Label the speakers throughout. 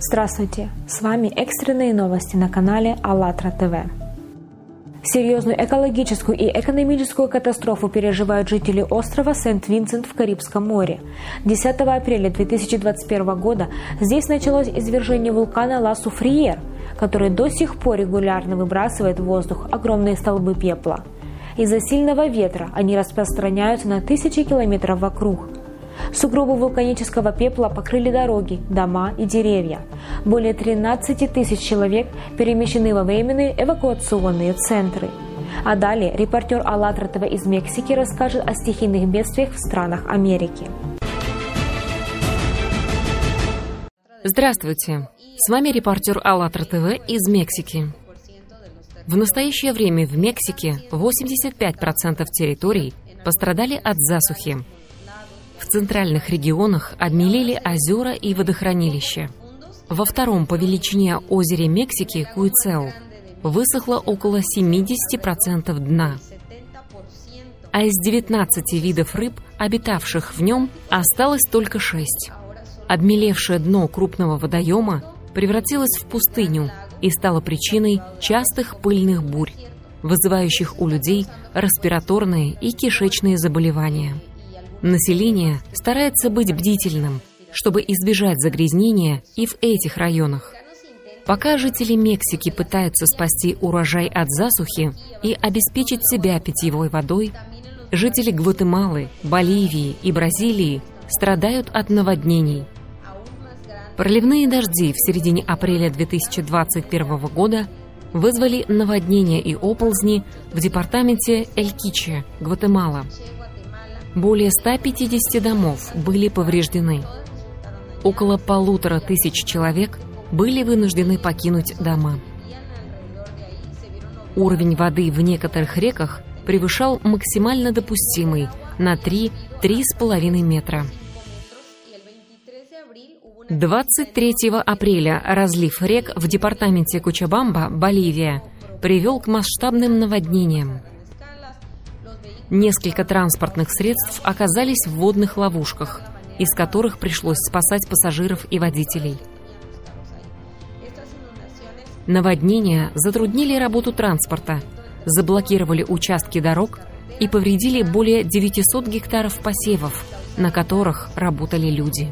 Speaker 1: Здравствуйте! С вами экстренные новости на канале АЛЛАТРА ТВ. Серьезную экологическую и экономическую катастрофу переживают жители острова Сент-Винсент в Карибском море. 10 апреля 2021 года здесь началось извержение вулкана Ла Суфриер, который до сих пор регулярно выбрасывает в воздух огромные столбы пепла. Из-за сильного ветра они распространяются на тысячи километров вокруг – Сугробы вулканического пепла покрыли дороги, дома и деревья. Более 13 тысяч человек перемещены во временные эвакуационные центры. А далее репортер АЛЛАТРА ТВ из Мексики расскажет о стихийных бедствиях в странах Америки.
Speaker 2: Здравствуйте! С вами репортер АЛЛАТРА ТВ из Мексики. В настоящее время в Мексике 85% территорий пострадали от засухи. Центральных регионах обмелели озера и водохранилища. Во втором по величине озере Мексики Куицео высохло около 70% дна. А из 19 видов рыб, обитавших в нем, осталось только 6. Обмелевшее дно крупного водоема превратилось в пустыню и стало причиной частых пыльных бурь, вызывающих у людей респираторные и кишечные заболевания. Население старается быть бдительным, чтобы избежать загрязнения и в этих районах. Пока жители Мексики пытаются спасти урожай от засухи и обеспечить себя питьевой водой, жители Гватемалы, Боливии и Бразилии страдают от наводнений. Проливные дожди в середине апреля 2021 года вызвали наводнения и оползни в департаменте Эль-Киче, Гватемала. Более 150 домов были повреждены. Около полутора тысяч человек были вынуждены покинуть дома. Уровень воды в некоторых реках превышал максимально допустимый на 3-3,5 метра. 23 апреля разлив рек в департаменте Кучабамба, Боливия, привел к масштабным наводнениям. Несколько транспортных средств оказались в водных ловушках, из которых пришлось спасать пассажиров и водителей. Наводнения затруднили работу транспорта, заблокировали участки дорог и повредили более 900 гектаров посевов, на которых работали люди.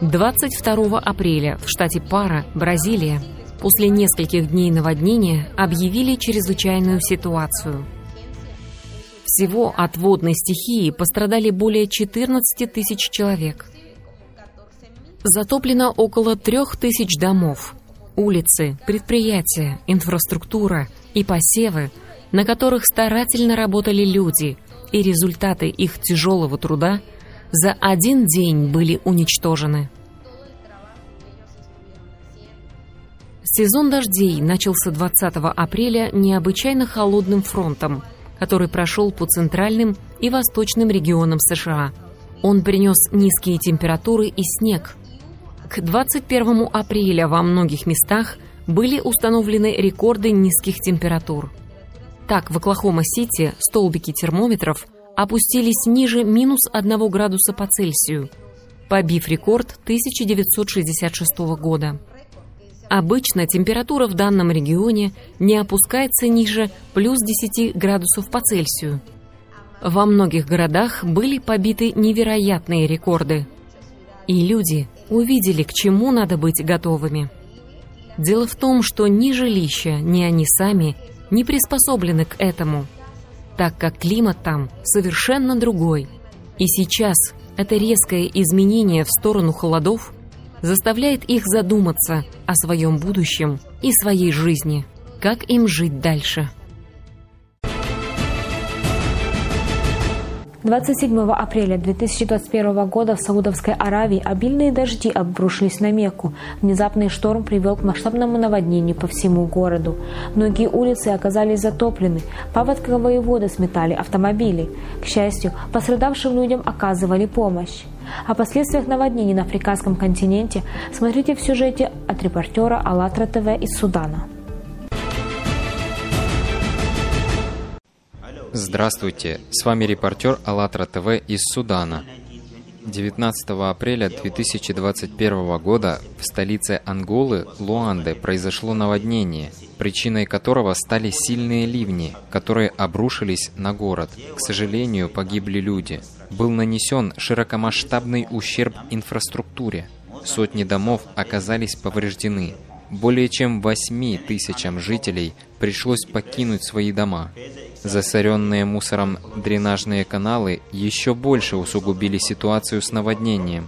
Speaker 2: 22 апреля в штате Пара, Бразилия, после нескольких дней наводнения объявили чрезвычайную ситуацию. Всего от водной стихии пострадали более 14 тысяч человек. Затоплено около трех тысяч домов, улицы, предприятия, инфраструктура и посевы, на которых старательно работали люди, и результаты их тяжелого труда за один день были уничтожены. Сезон дождей начался 20 апреля необычайно холодным фронтом, который прошел по центральным и восточным регионам США. Он принес низкие температуры и снег. К 21 апреля во многих местах были установлены рекорды низких температур. Так, в Оклахома-Сити столбики термометров опустились ниже минус 1 градуса по Цельсию, побив рекорд 1966 года. Обычно температура в данном регионе не опускается ниже плюс 10 градусов по Цельсию. Во многих городах были побиты невероятные рекорды. И люди увидели, к чему надо быть готовыми. Дело в том, что ни жилища, ни они сами не приспособлены к этому, так как климат там совершенно другой. И сейчас это резкое изменение в сторону холодов заставляет их задуматься о своем будущем и своей жизни, как им жить дальше.
Speaker 1: 27 апреля 2021 года в Саудовской Аравии обильные дожди обрушились на Мекку. Внезапный шторм привел к масштабному наводнению по всему городу. Многие улицы оказались затоплены, паводковые воды сметали автомобили. К счастью, пострадавшим людям оказывали помощь. О последствиях наводнений на африканском континенте смотрите в сюжете от репортера АЛЛАТРА ТВ из Судана.
Speaker 3: Здравствуйте, с вами репортер АЛЛАТРА ТВ из Судана. 19 апреля 2021 года в столице Анголы, Луанде, произошло наводнение, причиной которого стали сильные ливни, которые обрушились на город. К сожалению, погибли люди. Был нанесен широкомасштабный ущерб инфраструктуре. Сотни домов оказались повреждены. Более чем 8 тысячам жителей пришлось покинуть свои дома. Засоренные мусором дренажные каналы еще больше усугубили ситуацию с наводнением.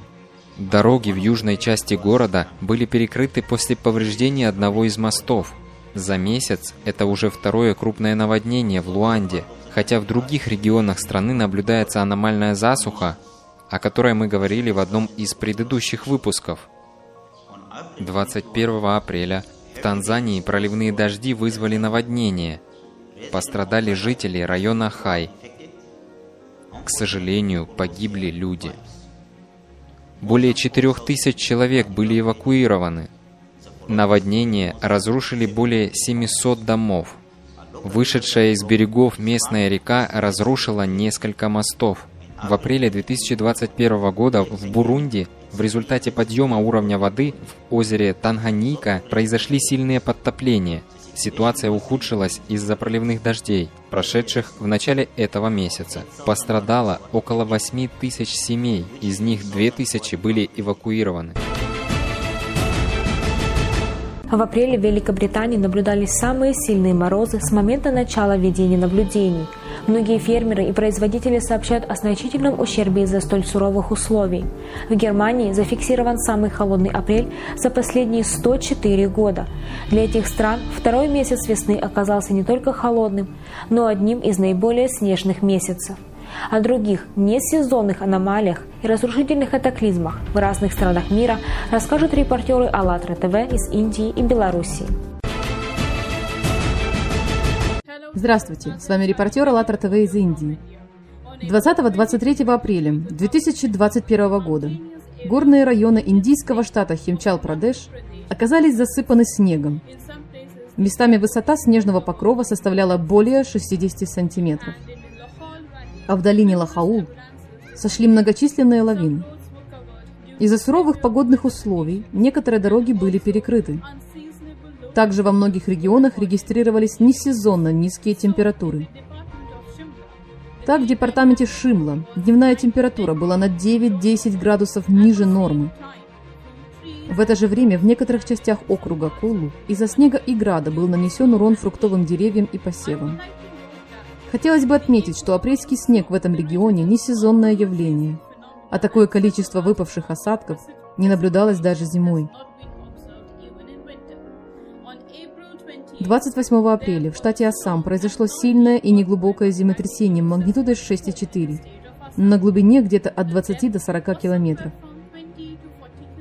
Speaker 3: Дороги в южной части города были перекрыты после повреждения одного из мостов. За месяц это уже второе крупное наводнение в Луанде, хотя в других регионах страны наблюдается аномальная засуха, о которой мы говорили в одном из предыдущих выпусков. 21 апреля в Танзании проливные дожди вызвали наводнение – Пострадали жители района Хай. К сожалению, погибли люди. Более 4000 человек были эвакуированы. Наводнение разрушили более 700 домов. Вышедшая из берегов местная река разрушила несколько мостов. В апреле 2021 года в Бурунди в результате подъема уровня воды в озере Танганьика произошли сильные подтопления – Ситуация ухудшилась из-за проливных дождей, прошедших в начале этого месяца. Пострадало около 8 тысяч семей, из них 2 тысячи были эвакуированы.
Speaker 1: В апреле в Великобритании наблюдались самые сильные морозы с момента начала ведения наблюдений – Многие фермеры и производители сообщают о значительном ущербе из-за столь суровых условий. В Германии зафиксирован самый холодный апрель за последние 104 года. Для этих стран второй месяц весны оказался не только холодным, но одним из наиболее снежных месяцев. О других несезонных аномалиях и разрушительных катаклизмах в разных странах мира расскажут репортеры АЛЛАТРА ТВ из Индии и Белоруссии.
Speaker 4: Здравствуйте, с вами репортер АЛЛАТРА ТВ из Индии. 20-23 апреля 2021 года горные районы индийского штата Химчал-Прадеш оказались засыпаны снегом. Местами высота снежного покрова составляла более 60 сантиметров. А в долине Лахаул сошли многочисленные лавины. Из-за суровых погодных условий некоторые дороги были перекрыты. Также во многих регионах регистрировались несезонно низкие температуры. Так, в департаменте Шимла дневная температура была на 9-10 градусов ниже нормы. В это же время в некоторых частях округа Кулу из-за снега и града был нанесен урон фруктовым деревьям и посевам. Хотелось бы отметить, что апрельский снег в этом регионе не сезонное явление, а такое количество выпавших осадков не наблюдалось даже зимой. 28 апреля в штате Ассам произошло сильное и неглубокое землетрясение магнитудой 6,4 на глубине где-то от 20 до 40 километров.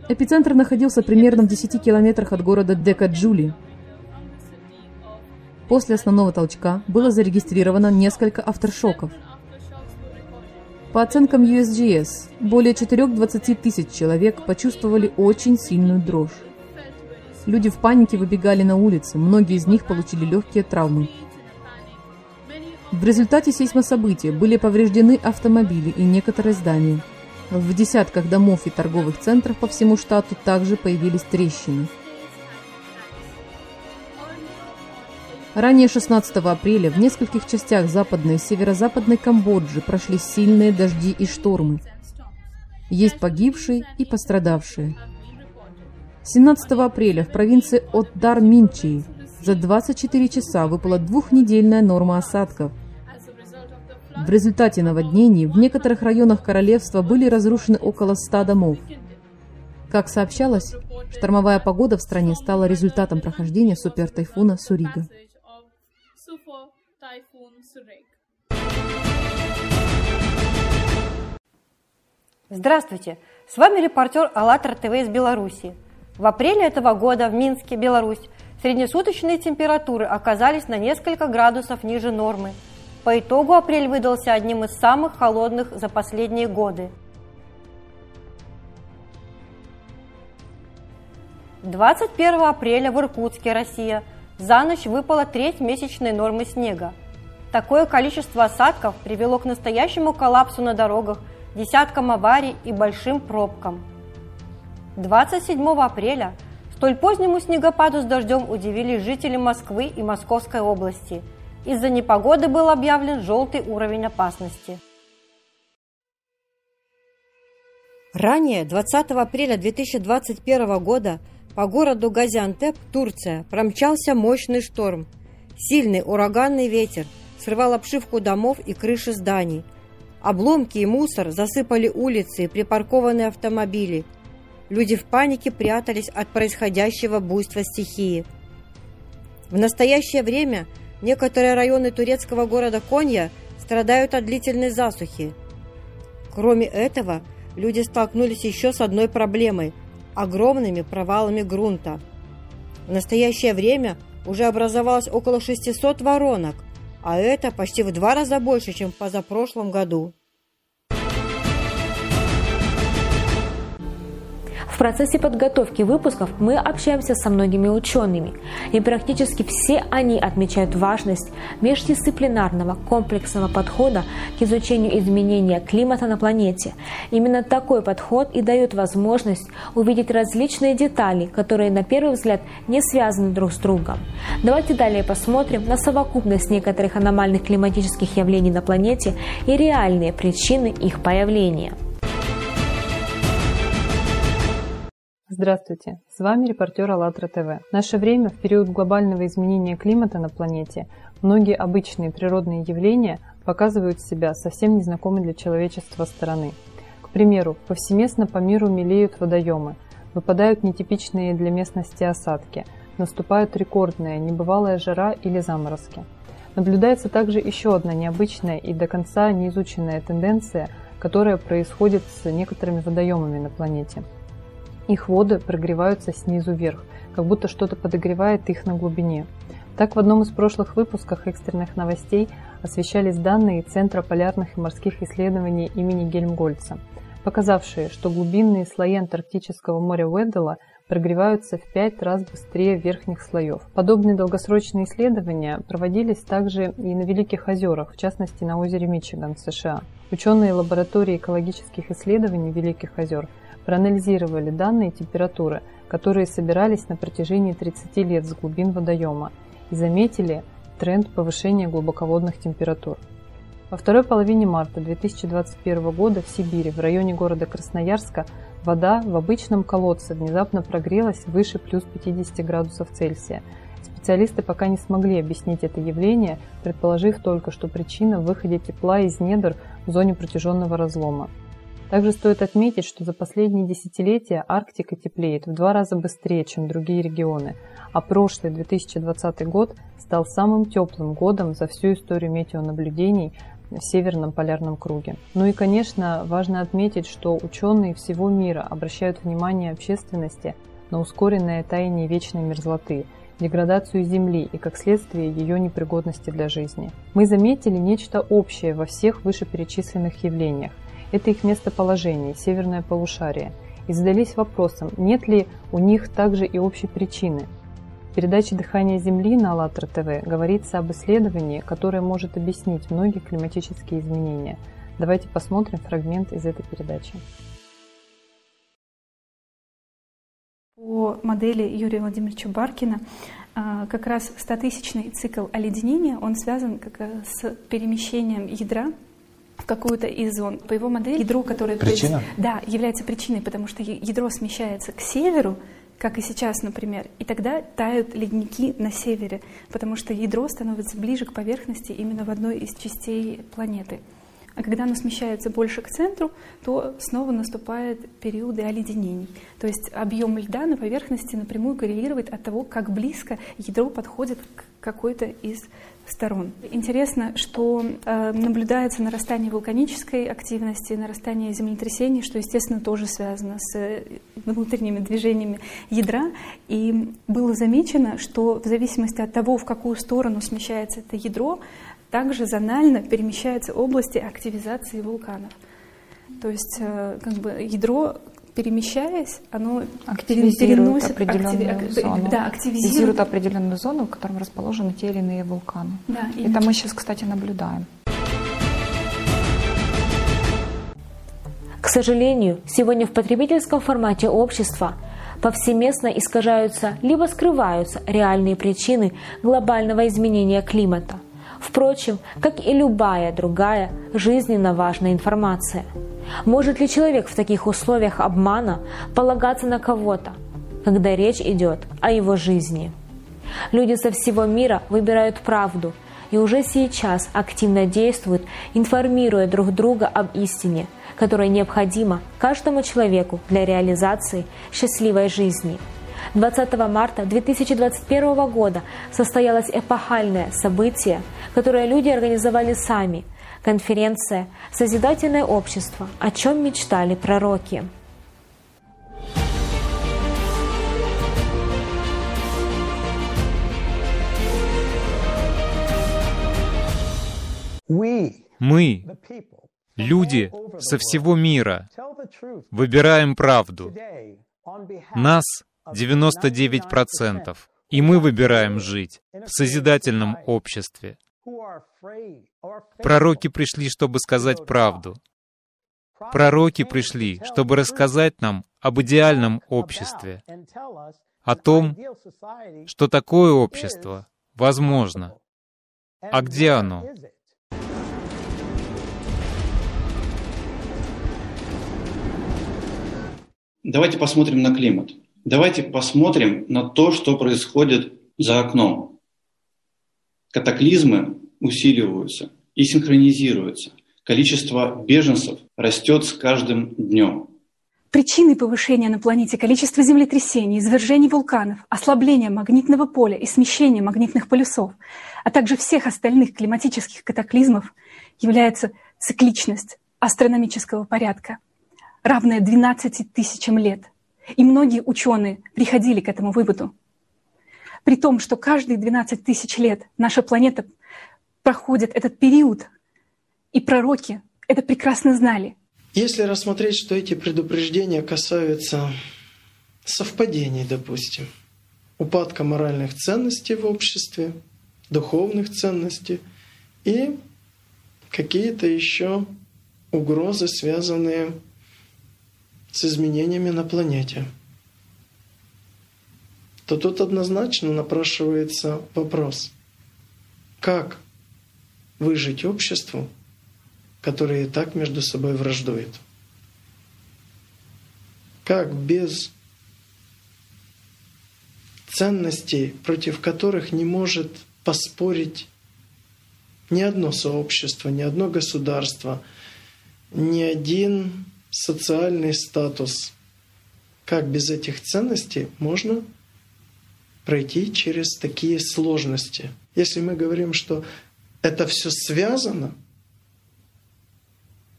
Speaker 4: Эпицентр находился примерно в 10 километрах от города Декаджули. После основного толчка было зарегистрировано несколько авторшоков. По оценкам USGS, более 4-20 тысяч человек почувствовали очень сильную дрожь. Люди в панике выбегали на улицы, многие из них получили легкие травмы. В результате сейсмособытия были повреждены автомобили и некоторые здания. В десятках домов и торговых центров по всему штату также появились трещины. Ранее 16 апреля в нескольких частях западной и северо-западной Камбоджи прошли сильные дожди и штормы. Есть погибшие и пострадавшие. 17 апреля в провинции Отдар-Минчи за 24 часа выпала двухнедельная норма осадков. В результате наводнений в некоторых районах королевства были разрушены около 100 домов. Как сообщалось, штормовая погода в стране стала результатом прохождения супертайфуна Сурига.
Speaker 5: Здравствуйте! С вами репортер АЛЛАТРА ТВ из Беларуси. В апреле этого года в Минске, Беларусь, среднесуточные температуры оказались на несколько градусов ниже нормы. По итогу апрель выдался одним из самых холодных за последние годы. 21 апреля в Иркутске, Россия, за ночь выпала треть месячной нормы снега. Такое количество осадков привело к настоящему коллапсу на дорогах десяткам аварий и большим пробкам. 27 апреля столь позднему снегопаду с дождем удивили жители Москвы и Московской области. Из-за непогоды был объявлен желтый уровень опасности. Ранее, 20 апреля 2021 года, по городу Газиантеп, Турция, промчался мощный шторм. Сильный ураганный ветер срывал обшивку домов и крыши зданий. Обломки и мусор засыпали улицы и припаркованные автомобили. Люди в панике прятались от происходящего буйства стихии. В настоящее время некоторые районы турецкого города Конья страдают от длительной засухи. Кроме этого, люди столкнулись еще с одной проблемой – огромными провалами грунта. В настоящее время уже образовалось около 600 воронок, а это почти в два раза больше, чем в позапрошлом году.
Speaker 1: В процессе подготовки выпусков мы общаемся со многими учеными, и практически все они отмечают важность междисциплинарного комплексного подхода к изучению изменения климата на планете. Именно такой подход и дает возможность увидеть различные детали, которые на первый взгляд не связаны друг с другом. Давайте далее посмотрим на совокупность некоторых аномальных климатических явлений на планете и реальные причины их появления.
Speaker 6: Здравствуйте, с вами репортер АЛЛАТРА ТВ. В наше время, в период глобального изменения климата на планете, многие обычные природные явления показывают себя совсем незнакомой для человечества стороны. К примеру, повсеместно по миру мелеют водоемы, выпадают нетипичные для местности осадки, наступают рекордная, небывалая жара или заморозки. Наблюдается также еще одна необычная и до конца неизученная тенденция, которая происходит с некоторыми водоемами на планете – их воды прогреваются снизу вверх, как будто что-то подогревает их на глубине. Так в одном из прошлых выпусков экстренных новостей освещались данные Центра полярных и морских исследований имени Гельмгольца, показавшие, что глубинные слои Антарктического моря Уэддела прогреваются в пять раз быстрее верхних слоев. Подобные долгосрочные исследования проводились также и на Великих озерах, в частности на озере Мичиган в США. Ученые лаборатории экологических исследований Великих озер – проанализировали данные температуры, которые собирались на протяжении 30 лет с глубин водоема и заметили тренд повышения глубоководных температур. Во второй половине марта 2021 года в Сибири, в районе города Красноярска, вода в обычном колодце внезапно прогрелась выше плюс 50 градусов Цельсия. Специалисты пока не смогли объяснить это явление, предположив только, что причина выходе тепла из недр в зоне протяженного разлома. Также стоит отметить, что за последние десятилетия Арктика теплеет в два раза быстрее, чем другие регионы, а прошлый 2020 год стал самым теплым годом за всю историю метеонаблюдений в Северном полярном круге. Ну и, конечно, важно отметить, что ученые всего мира обращают внимание общественности на ускоренное таяние вечной мерзлоты, деградацию Земли и, как следствие, ее непригодности для жизни. Мы заметили нечто общее во всех вышеперечисленных явлениях – это их местоположение, северное полушарие, и задались вопросом, нет ли у них также и общей причины. В передаче «Дыхание Земли» на АЛЛАТРА ТВ говорится об исследовании, которое может объяснить многие климатические изменения. Давайте посмотрим фрагмент из этой передачи.
Speaker 7: По модели Юрия Владимировича Баркина а, как раз стотысячный цикл оледенения, он связан как с перемещением ядра какую-то из зон. По его модели ядро, которое...
Speaker 8: Причина?
Speaker 7: Да, является причиной, потому что ядро смещается к северу, как и сейчас, например, и тогда тают ледники на севере, потому что ядро становится ближе к поверхности именно в одной из частей планеты. А когда оно смещается больше к центру, то снова наступают периоды оледенений. То есть объем льда на поверхности напрямую коррелирует от того, как близко ядро подходит к какой-то из сторон. Интересно, что э, наблюдается нарастание вулканической активности, нарастание землетрясений, что, естественно, тоже связано с э, внутренними движениями ядра. И было замечено, что в зависимости от того, в какую сторону смещается это ядро, также зонально перемещаются области активизации вулканов. То есть э, как бы ядро перемещаясь, оно
Speaker 9: активизирует переносит, определенную
Speaker 7: активи...
Speaker 9: зону.
Speaker 7: Да,
Speaker 9: активизирует определенную зону, в которой расположены те или иные вулканы.
Speaker 7: Да,
Speaker 9: Это мы сейчас, кстати, наблюдаем.
Speaker 1: сожалению, сегодня в потребительском формате общества повсеместно искажаются либо скрываются реальные причины глобального изменения климата. Впрочем, как и любая другая жизненно важная информация. Может ли человек в таких условиях обмана полагаться на кого-то, когда речь идет о его жизни? Люди со всего мира выбирают правду и уже сейчас активно действуют, информируя друг друга об истине, которая необходима каждому человеку для реализации счастливой жизни. 20 марта 2021 года состоялось эпохальное событие, которое люди организовали сами – конференция «Созидательное общество. О чем мечтали пророки».
Speaker 8: Мы, люди со всего мира, выбираем правду. Нас 99%, и мы выбираем жить в созидательном обществе. Пророки пришли, чтобы сказать правду. Пророки пришли, чтобы рассказать нам об идеальном обществе, о том, что такое общество возможно. А где оно?
Speaker 10: Давайте посмотрим на климат. Давайте посмотрим на то, что происходит за окном. Катаклизмы усиливаются и синхронизируются. Количество беженцев растет с каждым днем.
Speaker 7: Причины повышения на планете количества землетрясений, извержений вулканов, ослабления магнитного поля и смещения магнитных полюсов, а также всех остальных климатических катаклизмов является цикличность астрономического порядка, равная 12 тысячам лет – и многие ученые приходили к этому выводу. При том, что каждые 12 тысяч лет наша планета проходит этот период, и пророки это прекрасно знали.
Speaker 11: Если рассмотреть, что эти предупреждения касаются совпадений, допустим, упадка моральных ценностей в обществе, духовных ценностей и какие-то еще угрозы, связанные с изменениями на планете, то тут однозначно напрашивается вопрос, как выжить обществу, которое и так между собой враждует? Как без ценностей, против которых не может поспорить ни одно сообщество, ни одно государство, ни один социальный статус. Как без этих ценностей можно пройти через такие сложности? Если мы говорим, что это все связано,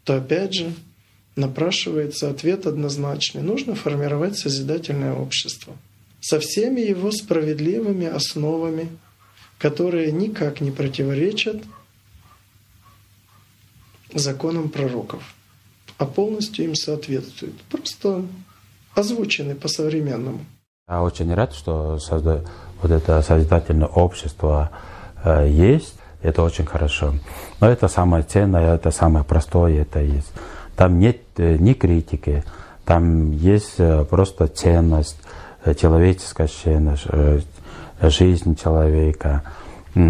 Speaker 11: то опять же напрашивается ответ однозначный. Нужно формировать созидательное общество со всеми его справедливыми основами, которые никак не противоречат законам пророков а полностью им соответствует. Просто озвучены по-современному.
Speaker 12: Я очень рад, что созда... вот это созидательное общество э, есть. Это очень хорошо. Но это самое ценное, это самое простое, это есть. Там нет э, ни критики, там есть э, просто ценность, э, человеческая ценность, э, жизнь человека, э,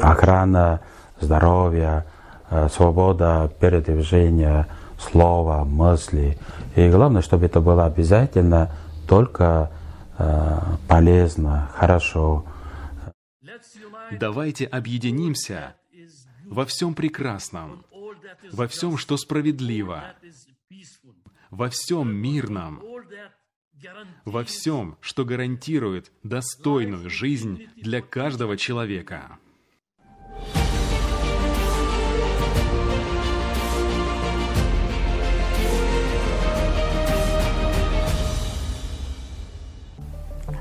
Speaker 12: охрана здоровья, э, свобода передвижения, слова, мысли. И главное, чтобы это было обязательно только э, полезно, хорошо.
Speaker 13: Давайте объединимся во всем прекрасном, во всем, что справедливо, во всем мирном, во всем, что гарантирует достойную жизнь для каждого человека.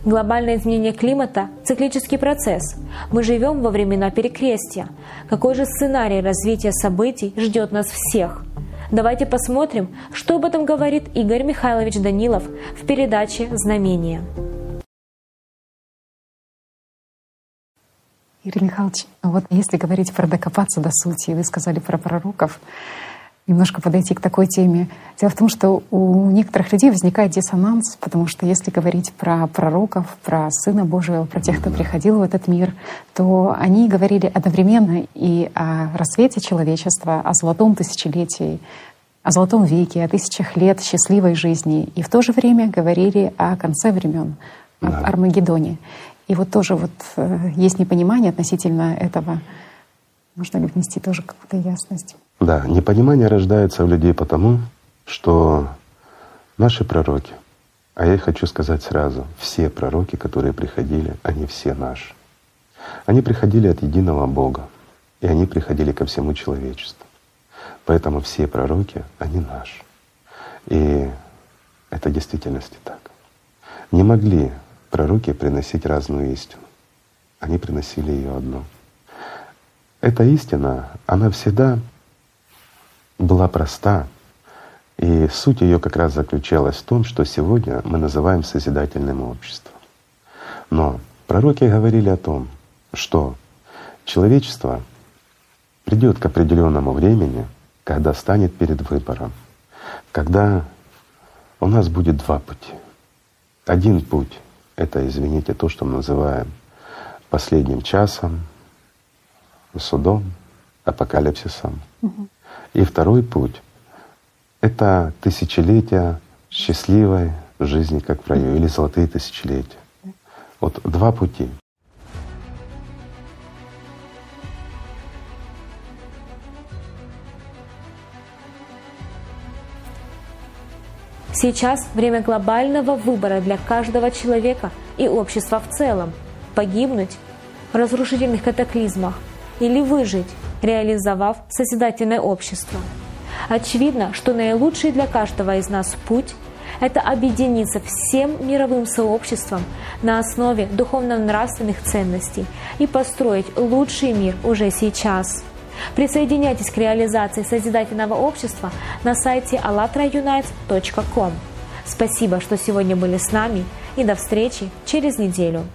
Speaker 1: Глобальное изменение климата – циклический процесс. Мы живем во времена перекрестия. Какой же сценарий развития событий ждет нас всех? Давайте посмотрим, что об этом говорит Игорь Михайлович Данилов в передаче «Знамения».
Speaker 9: Игорь Михайлович, вот если говорить про докопаться до сути, вы сказали про пророков, немножко подойти к такой теме. Дело в том, что у некоторых людей возникает диссонанс, потому что если говорить про пророков, про Сына Божьего, про тех, кто приходил в этот мир, то они говорили одновременно и о рассвете человечества, о золотом тысячелетии, о золотом веке, о тысячах лет счастливой жизни, и в то же время говорили о конце времен, да. об Армагеддоне. И вот тоже вот э, есть непонимание относительно этого. Можно ли внести тоже какую-то ясность?
Speaker 14: Да, непонимание рождается в людей потому, что наши пророки, а я хочу сказать сразу, все пророки, которые приходили, они все наши. Они приходили от единого Бога, и они приходили ко всему человечеству. Поэтому все пророки, они наши. И это в действительности так. Не могли пророки приносить разную истину. Они приносили ее одну. Эта истина, она всегда была проста, и суть ее как раз заключалась в том, что сегодня мы называем созидательным обществом. Но пророки говорили о том, что человечество придет к определенному времени, когда станет перед выбором, когда у нас будет два пути. Один путь — это, извините, то, что мы называем последним часом, судом, апокалипсисом. Угу. И второй путь — это тысячелетия счастливой жизни, как в раю, или золотые тысячелетия. Вот два пути.
Speaker 1: Сейчас время глобального выбора для каждого человека и общества в целом – погибнуть в разрушительных катаклизмах или выжить реализовав созидательное общество. Очевидно, что наилучший для каждого из нас путь – это объединиться всем мировым сообществом на основе духовно-нравственных ценностей и построить лучший мир уже сейчас. Присоединяйтесь к реализации созидательного общества на сайте allatraunites.com. Спасибо, что сегодня были с нами и до встречи через неделю.